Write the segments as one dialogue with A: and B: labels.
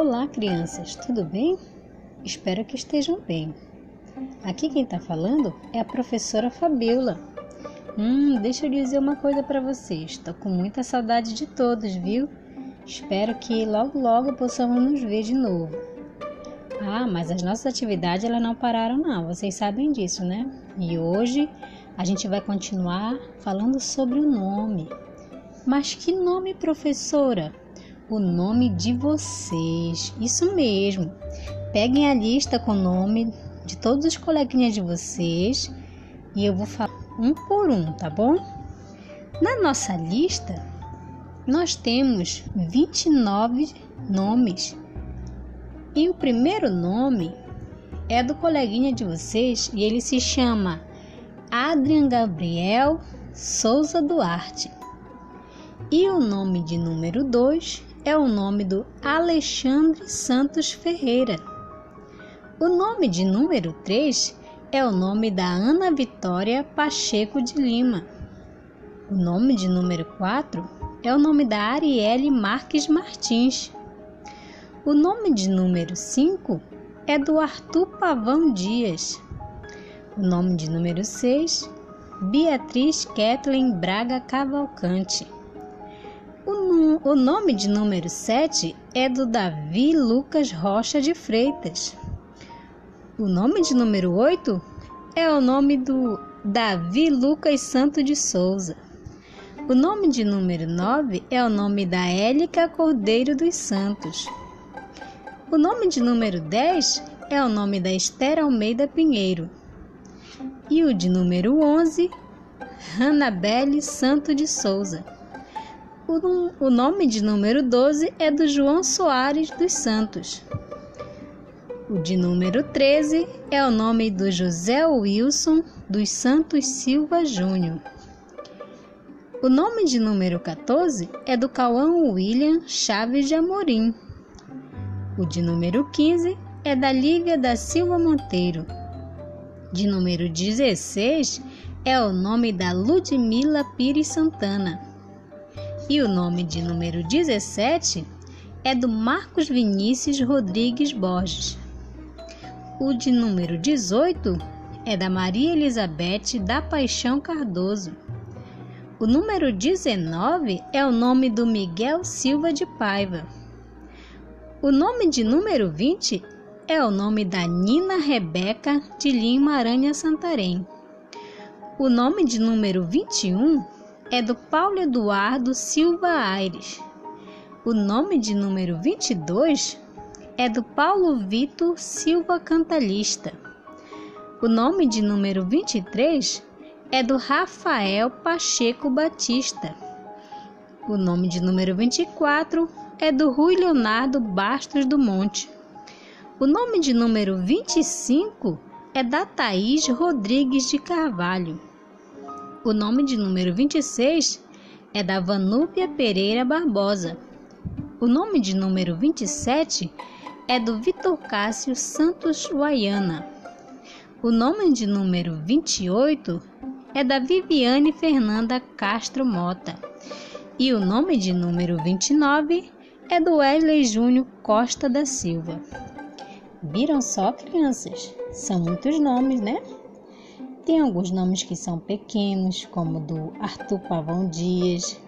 A: Olá, crianças, tudo bem? Espero que estejam bem. Aqui quem está falando é a professora Fabiola. Hum, deixa eu dizer uma coisa para vocês. Estou com muita saudade de todos, viu? Espero que logo logo possamos nos ver de novo. Ah, mas as nossas atividades elas não pararam não, vocês sabem disso, né? E hoje a gente vai continuar falando sobre o nome. Mas que nome, professora? O nome de vocês. Isso mesmo. Peguem a lista com o nome de todos os coleguinhas de vocês e eu vou falar um por um, tá bom? Na nossa lista, nós temos 29 nomes. E o primeiro nome é do coleguinha de vocês e ele se chama Adrian Gabriel Souza Duarte. E o nome de número 2 é o nome do Alexandre Santos Ferreira. O nome de número 3 é o nome da Ana Vitória Pacheco de Lima. O nome de número 4 é o nome da Arielle Marques Martins. O nome de número 5 é do Arthur Pavão Dias. O nome de número 6, Beatriz Kathleen Braga Cavalcante. O, o nome de número 7 é do Davi Lucas Rocha de Freitas. O nome de número 8 é o nome do Davi Lucas Santo de Souza. O nome de número 9 é o nome da Élica Cordeiro dos Santos. O nome de número 10 é o nome da Esther Almeida Pinheiro. E o de número 11, Ranabelle Santo de Souza. O nome de número 12 é do João Soares dos Santos. O de número 13 é o nome do José Wilson dos Santos Silva Júnior. O nome de número 14 é do Cauã William Chaves de Amorim. O de número 15 é da Lívia da Silva Monteiro. De número 16 é o nome da Ludmila Pires Santana. E o nome de número 17 é do Marcos Vinícius Rodrigues Borges. O de número 18 é da Maria Elizabeth da Paixão Cardoso. O número 19 é o nome do Miguel Silva de Paiva. O nome de número 20 é o nome da Nina Rebeca de Lima Aranha Santarém. O nome de número 21 é do Paulo Eduardo Silva Aires. O nome de número 22 é do Paulo Vitor Silva Cantalista. O nome de número 23 é do Rafael Pacheco Batista. O nome de número 24 é do Rui Leonardo Bastos do Monte. O nome de número 25 é da Thaís Rodrigues de Carvalho. O nome de número 26 é da Vanúpia Pereira Barbosa. O nome de número 27 é do Vitor Cássio Santos Guaiana. O nome de número 28 é da Viviane Fernanda Castro Mota. E o nome de número 29 é do Wesley Júnior Costa da Silva. Viram só, crianças? São muitos nomes, né? Tem alguns nomes que são pequenos, como do Arthur Pavão Dias.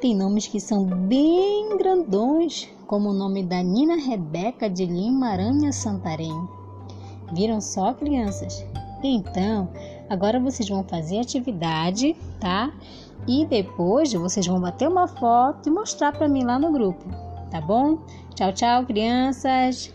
A: Tem nomes que são bem grandões, como o nome da Nina Rebeca de Lima Aranha Santarém. Viram só, crianças? Então, agora vocês vão fazer atividade, tá? E depois vocês vão bater uma foto e mostrar para mim lá no grupo, tá bom? Tchau, tchau, crianças!